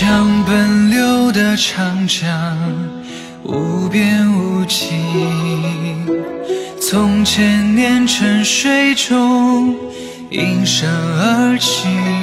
像奔流的长江无边无际从千年沉睡中应声而起。